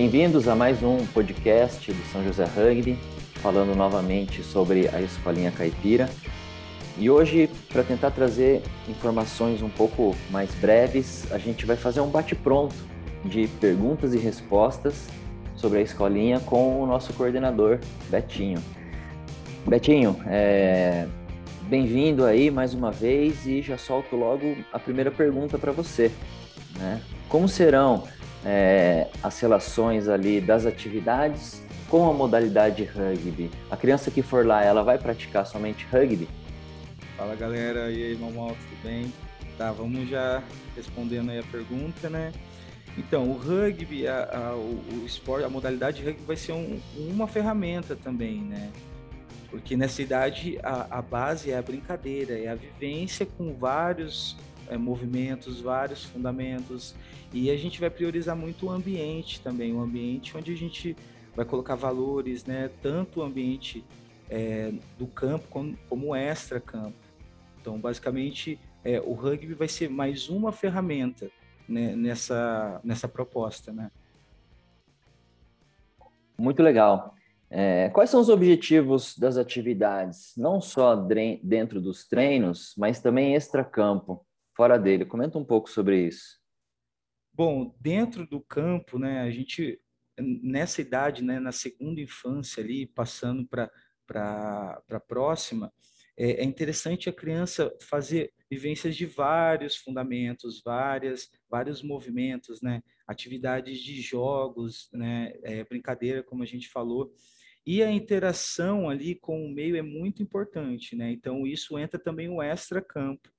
Bem-vindos a mais um podcast do São José Rugby, falando novamente sobre a Escolinha Caipira. E hoje, para tentar trazer informações um pouco mais breves, a gente vai fazer um bate-pronto de perguntas e respostas sobre a escolinha com o nosso coordenador, Betinho. Betinho, é... bem-vindo aí mais uma vez e já solto logo a primeira pergunta para você. Né? Como serão é, as relações ali das atividades com a modalidade rugby. A criança que for lá, ela vai praticar somente rugby? Fala galera, e aí Mamal, tudo bem? Tá, vamos já respondendo aí a pergunta, né? Então, o rugby, a, a, o, o, esporte, a modalidade rugby vai ser um, uma ferramenta também, né? Porque nessa idade a, a base é a brincadeira, é a vivência com vários é, movimentos, vários fundamentos. E a gente vai priorizar muito o ambiente também, o ambiente onde a gente vai colocar valores, né? Tanto o ambiente é, do campo como, como extra-campo. Então, basicamente, é, o rugby vai ser mais uma ferramenta né, nessa, nessa proposta, né? Muito legal. É, quais são os objetivos das atividades, não só dentro dos treinos, mas também extra-campo? Fora dele. Comenta um pouco sobre isso. Bom, dentro do campo, né, a gente nessa idade, né, na segunda infância ali, passando para para a próxima, é, é interessante a criança fazer vivências de vários fundamentos, várias vários movimentos, né, atividades de jogos, né, é, brincadeira, como a gente falou. E a interação ali com o meio é muito importante, né? Então, isso entra também o extra-campo,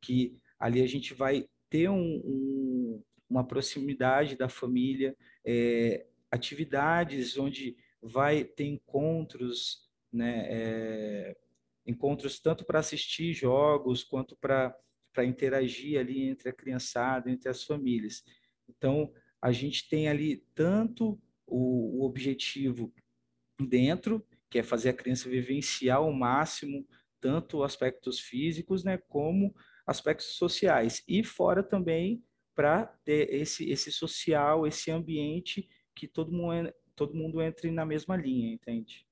que ali a gente vai ter um, um, uma proximidade da família, é, atividades onde vai ter encontros, né, é, encontros tanto para assistir jogos quanto para interagir ali entre a criançada, entre as famílias. Então, a gente tem ali tanto o, o objetivo dentro, que é fazer a criança vivenciar ao máximo tanto aspectos físicos, né, como aspectos sociais e fora também para ter esse esse social, esse ambiente que todo mundo todo mundo entre na mesma linha, entende?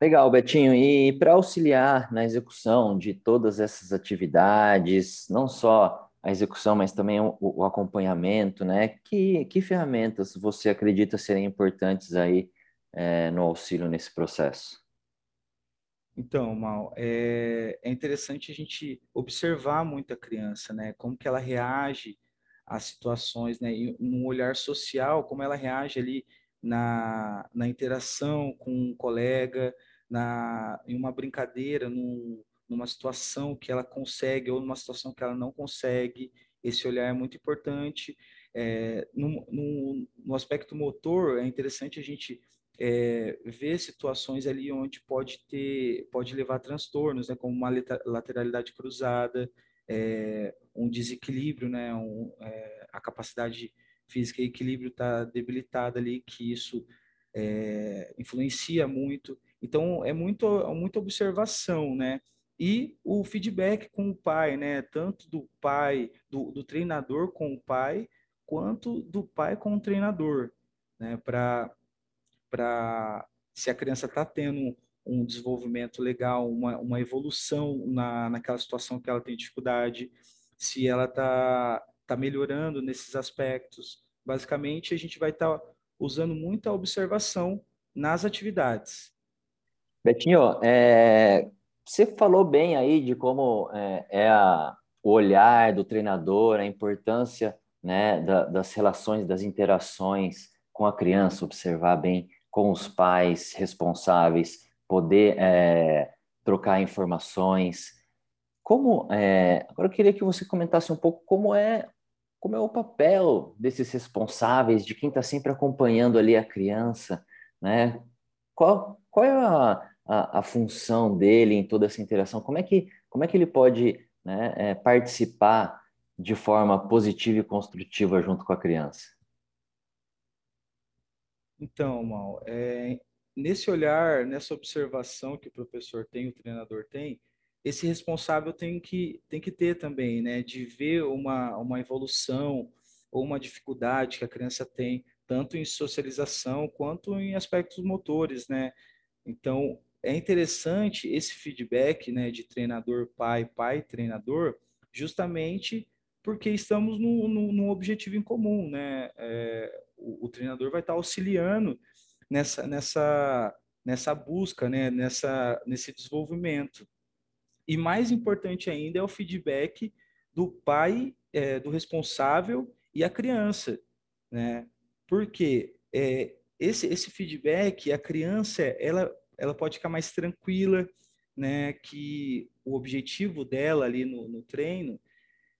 Legal, Betinho. E para auxiliar na execução de todas essas atividades, não só a execução, mas também o, o acompanhamento, né? Que, que ferramentas você acredita serem importantes aí é, no auxílio nesse processo? Então, Mal, é, é interessante a gente observar muito a criança, né? Como que ela reage às situações, né? E um olhar social, como ela reage ali na, na interação com um colega, na, em uma brincadeira, num, numa situação que ela consegue ou numa situação que ela não consegue. Esse olhar é muito importante. É, no, no, no aspecto motor, é interessante a gente é, ver situações ali onde pode ter, pode levar a transtornos, né, como uma lateralidade cruzada, é, um desequilíbrio, né, um, é, a capacidade física e equilíbrio está debilitada ali, que isso influencia muito. Então é muito, muita observação, né? E o feedback com o pai, né? Tanto do pai, do, do treinador com o pai, quanto do pai com o treinador, né? Para para se a criança está tendo um desenvolvimento legal, uma, uma evolução na, naquela situação que ela tem dificuldade, se ela está tá melhorando nesses aspectos. Basicamente, a gente vai estar tá usando muita observação nas atividades. Betinho, é, você falou bem aí de como é, é a, o olhar do treinador, a importância né, da, das relações, das interações com a criança, observar bem com os pais responsáveis, poder é, trocar informações. Como é, agora eu queria que você comentasse um pouco como é como é o papel desses responsáveis, de quem está sempre acompanhando ali a criança, né? Qual, qual é a, a, a, função dele em toda essa interação? Como é que, como é que ele pode né, é, participar de forma positiva e construtiva junto com a criança? Então, Mal, é, nesse olhar, nessa observação que o professor tem, o treinador tem, esse responsável tem que, tem que ter também, né? De ver uma, uma evolução ou uma dificuldade que a criança tem tanto em socialização quanto em aspectos motores, né? Então, é interessante esse feedback, né, de treinador pai, pai treinador, justamente porque estamos num, objetivo em comum, né? É, o, o, treinador vai estar auxiliando nessa, nessa, nessa busca, né? Nessa, nesse desenvolvimento. E mais importante ainda é o feedback do pai, é, do responsável e a criança, né? Porque é, esse, esse feedback, a criança, ela, ela pode ficar mais tranquila, né? Que o objetivo dela ali no, no treino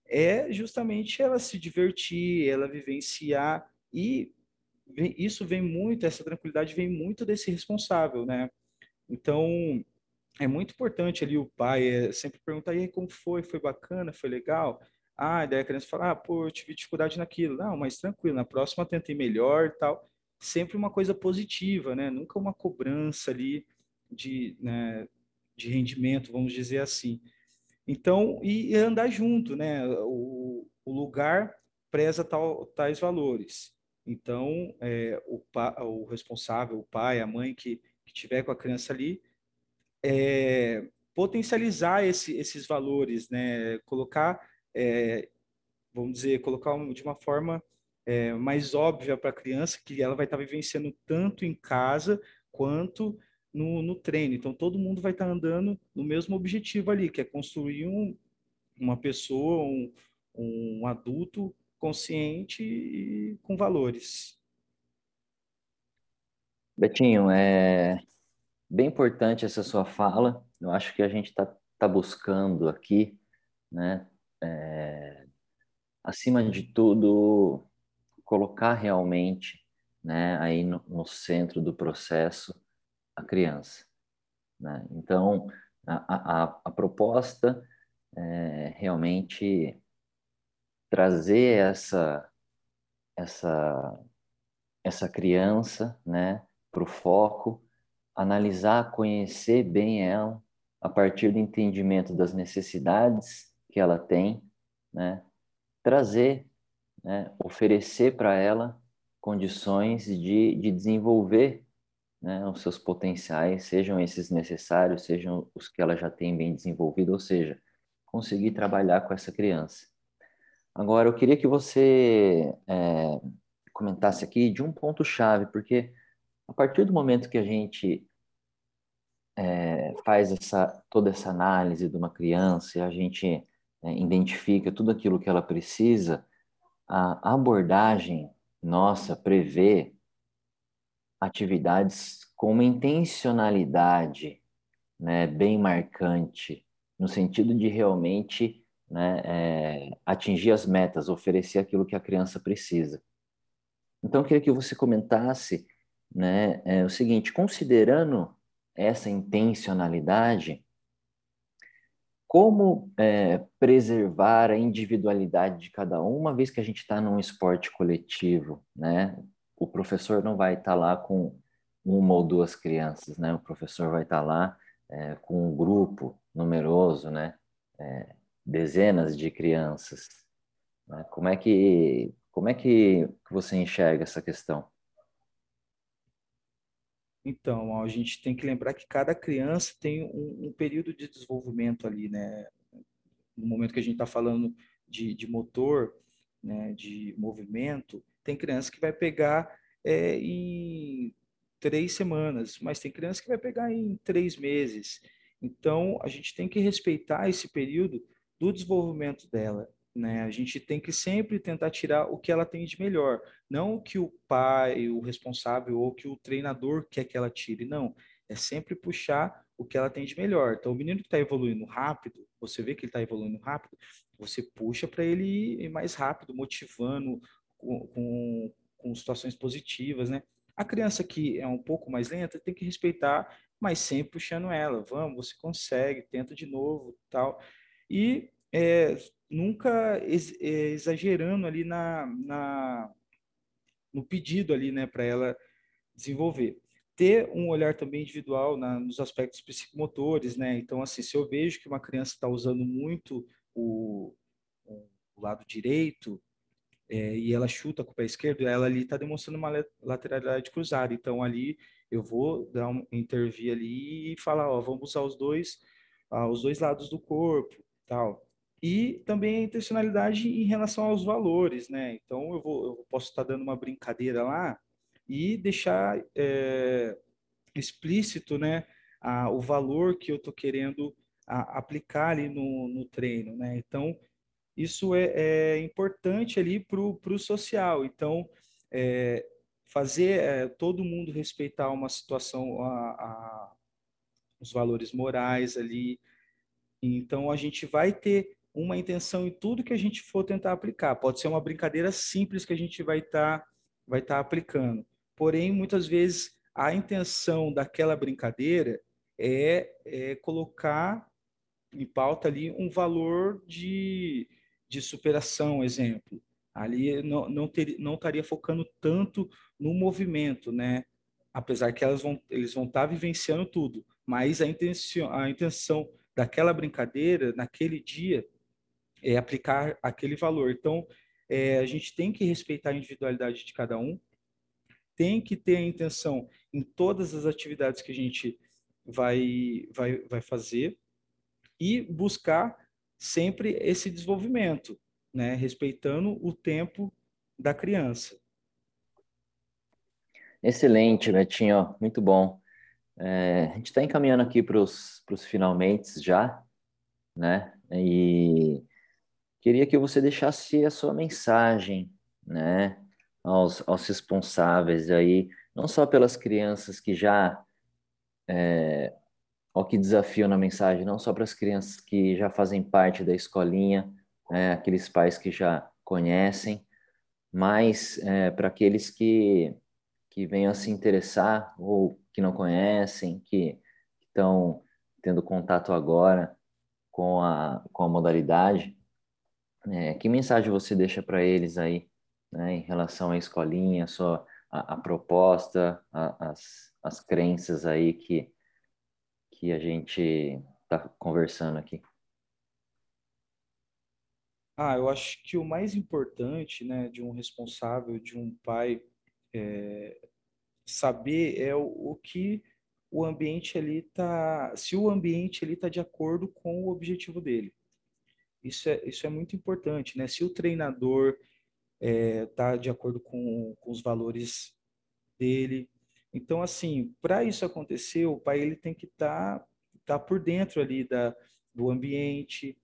é justamente ela se divertir, ela vivenciar e isso vem muito, essa tranquilidade vem muito desse responsável, né? Então, é muito importante ali o pai é, sempre perguntar, e aí, como foi? Foi bacana? Foi legal? Ah, daí a criança fala, ah, pô, eu tive dificuldade naquilo. Não, mas tranquilo, na próxima tentei melhor e tal. Sempre uma coisa positiva, né? Nunca uma cobrança ali de, né, de rendimento, vamos dizer assim. Então, e, andar junto, né? O, o lugar preza tal, tais valores. Então, é, o, pa, o responsável, o pai, a mãe que, que tiver com a criança ali, é, potencializar esse, esses valores, né? Colocar, é, vamos dizer, colocar de uma forma é, mais óbvia para a criança que ela vai estar vivenciando tanto em casa quanto no, no treino. Então, todo mundo vai estar andando no mesmo objetivo ali, que é construir um, uma pessoa, um, um adulto consciente e com valores. Betinho, é bem importante essa sua fala. Eu acho que a gente está tá buscando aqui, né, é, acima de tudo, colocar realmente, né, aí no, no centro do processo a criança. Né? Então, a, a, a proposta é realmente trazer essa, essa, essa criança né, para o foco, analisar, conhecer bem ela, a partir do entendimento das necessidades que ela tem, né, trazer, né, oferecer para ela condições de, de desenvolver né, os seus potenciais, sejam esses necessários, sejam os que ela já tem bem desenvolvido, ou seja, conseguir trabalhar com essa criança. Agora, eu queria que você é, comentasse aqui de um ponto-chave, porque a partir do momento que a gente é, faz essa, toda essa análise de uma criança e a gente é, identifica tudo aquilo que ela precisa, a abordagem nossa prevê atividades com uma intencionalidade né, bem marcante, no sentido de realmente né, é, atingir as metas, oferecer aquilo que a criança precisa. Então, eu queria que você comentasse né, é, o seguinte: considerando essa intencionalidade, como é, preservar a individualidade de cada um, uma vez que a gente está num esporte coletivo, né? o professor não vai estar tá lá com uma ou duas crianças, né? O professor vai estar tá lá é, com um grupo numeroso, né? É, dezenas de crianças. Né? Como é que como é que você enxerga essa questão? Então, a gente tem que lembrar que cada criança tem um, um período de desenvolvimento ali, né? No momento que a gente está falando de, de motor, né, de movimento, tem criança que vai pegar é, em três semanas, mas tem criança que vai pegar em três meses. Então, a gente tem que respeitar esse período do desenvolvimento dela. Né? A gente tem que sempre tentar tirar o que ela tem de melhor, não o que o pai, o responsável ou que o treinador quer que ela tire, não. É sempre puxar o que ela tem de melhor. Então, o menino que está evoluindo rápido, você vê que ele está evoluindo rápido, você puxa para ele ir mais rápido, motivando, com, com, com situações positivas, né? A criança que é um pouco mais lenta tem que respeitar, mas sempre puxando ela. Vamos, você consegue, tenta de novo, tal. E é, nunca ex, é, exagerando ali na, na, no pedido ali, né, para ela desenvolver. Ter um olhar também individual na, nos aspectos psicomotores, né? Então, assim, se eu vejo que uma criança está usando muito o, o lado direito, é, e ela chuta com o pé esquerdo, ela ali está demonstrando uma lateralidade cruzada. Então ali eu vou dar um, intervir ali e falar, ó, vamos usar os dois, ah, os dois lados do corpo, tal. E também a intencionalidade em relação aos valores, né? Então eu vou, eu posso estar dando uma brincadeira lá e deixar é, explícito, né, a, o valor que eu estou querendo a, aplicar ali no, no treino, né? Então isso é, é importante ali para o social. Então, é, fazer é, todo mundo respeitar uma situação, a, a, os valores morais ali. Então, a gente vai ter uma intenção em tudo que a gente for tentar aplicar. Pode ser uma brincadeira simples que a gente vai estar tá, vai tá aplicando. Porém, muitas vezes, a intenção daquela brincadeira é, é colocar em pauta ali um valor de, de superação, exemplo. Ali não, não, ter, não estaria focando tanto no movimento, né? Apesar que elas vão, eles vão estar tá vivenciando tudo, mas a intenção, a intenção daquela brincadeira, naquele dia, é aplicar aquele valor. Então, é, a gente tem que respeitar a individualidade de cada um, tem que ter a intenção em todas as atividades que a gente vai, vai, vai fazer e buscar sempre esse desenvolvimento, né? respeitando o tempo da criança. Excelente, Betinho, muito bom. É, a gente está encaminhando aqui para os finalmente já, né? E queria que você deixasse a sua mensagem, né? Aos, aos responsáveis aí, não só pelas crianças que já é, Olha que desafio na mensagem, não só para as crianças que já fazem parte da escolinha, é, aqueles pais que já conhecem, mas é, para aqueles que, que venham a se interessar ou que não conhecem, que estão tendo contato agora com a, com a modalidade, é, que mensagem você deixa para eles aí, né, em relação à escolinha, sua, a, a proposta, a, as, as crenças aí que que a gente está conversando aqui? Ah, eu acho que o mais importante, né, de um responsável, de um pai, é, saber é o, o, que o ambiente ali tá, se o ambiente ali tá de acordo com o objetivo dele. Isso é, isso é muito importante, né? Se o treinador é, tá de acordo com, com os valores dele, então, assim, para isso acontecer, o pai ele tem que estar tá, tá por dentro ali da, do ambiente,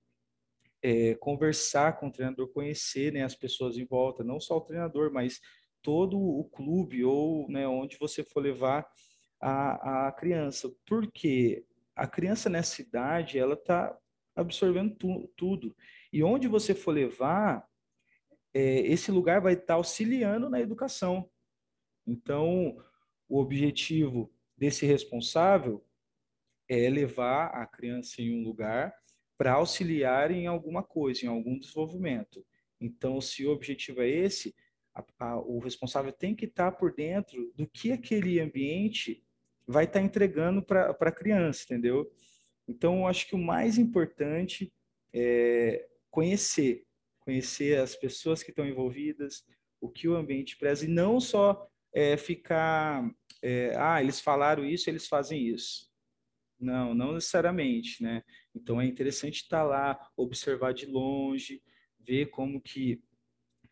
é, conversar com o treinador, conhecer né, as pessoas em volta, não só o treinador, mas todo o clube ou né, onde você for levar a, a criança. Porque a criança nessa idade, ela está absorvendo tu, tudo. E onde você for levar, é, esse lugar vai estar tá auxiliando na educação. Então, o objetivo desse responsável é levar a criança em um lugar para auxiliar em alguma coisa, em algum desenvolvimento. Então, se o objetivo é esse, a, a, o responsável tem que estar por dentro do que aquele ambiente vai estar entregando para a criança, entendeu? Então, eu acho que o mais importante é conhecer, conhecer as pessoas que estão envolvidas, o que o ambiente preza, e não só é, ficar, é, ah, eles falaram isso, eles fazem isso. Não, não necessariamente, né? Então é interessante estar lá, observar de longe, ver como que,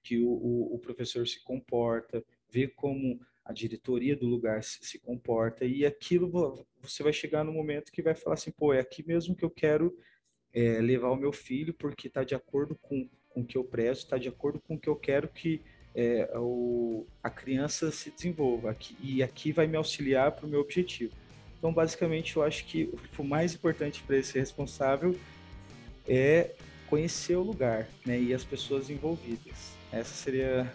que o, o, o professor se comporta, ver como a diretoria do lugar se, se, comporta e aquilo você vai chegar no momento que vai falar assim, pô, é aqui mesmo que eu quero é, levar o meu filho porque está de acordo com, com o que eu prezo, está de acordo com o que eu quero que é, o, a criança se desenvolva aqui, e aqui vai me auxiliar para o meu objetivo. Então, basicamente, eu acho que o mais importante para esse responsável é conhecer o lugar né, e as pessoas envolvidas. Essa seria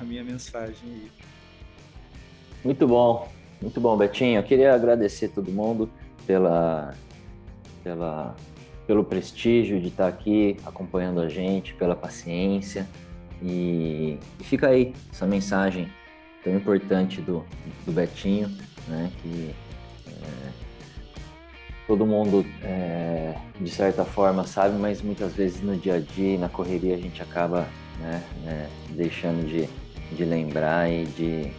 a minha mensagem. Muito bom, muito bom, Betinho. Eu queria agradecer todo mundo pela, pela, pelo prestígio de estar aqui acompanhando a gente, pela paciência. E, e fica aí essa mensagem tão importante do, do Betinho, né? Que é, todo mundo, é, de certa forma, sabe, mas muitas vezes no dia a dia, na correria, a gente acaba né? É, deixando de, de lembrar e de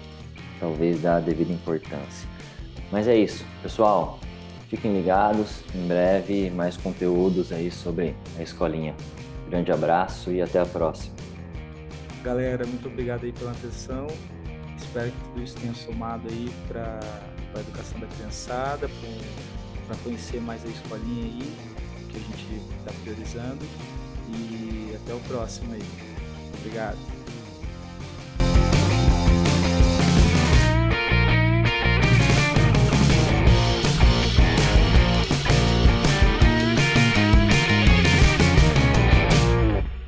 talvez dar a devida importância. Mas é isso, pessoal. Fiquem ligados, em breve mais conteúdos aí sobre a escolinha. Grande abraço e até a próxima. Galera, muito obrigado aí pela atenção. Espero que tudo isso tenha somado aí para a educação da criançada, para conhecer mais a escolinha aí, que a gente está priorizando. E até o próximo aí. Obrigado.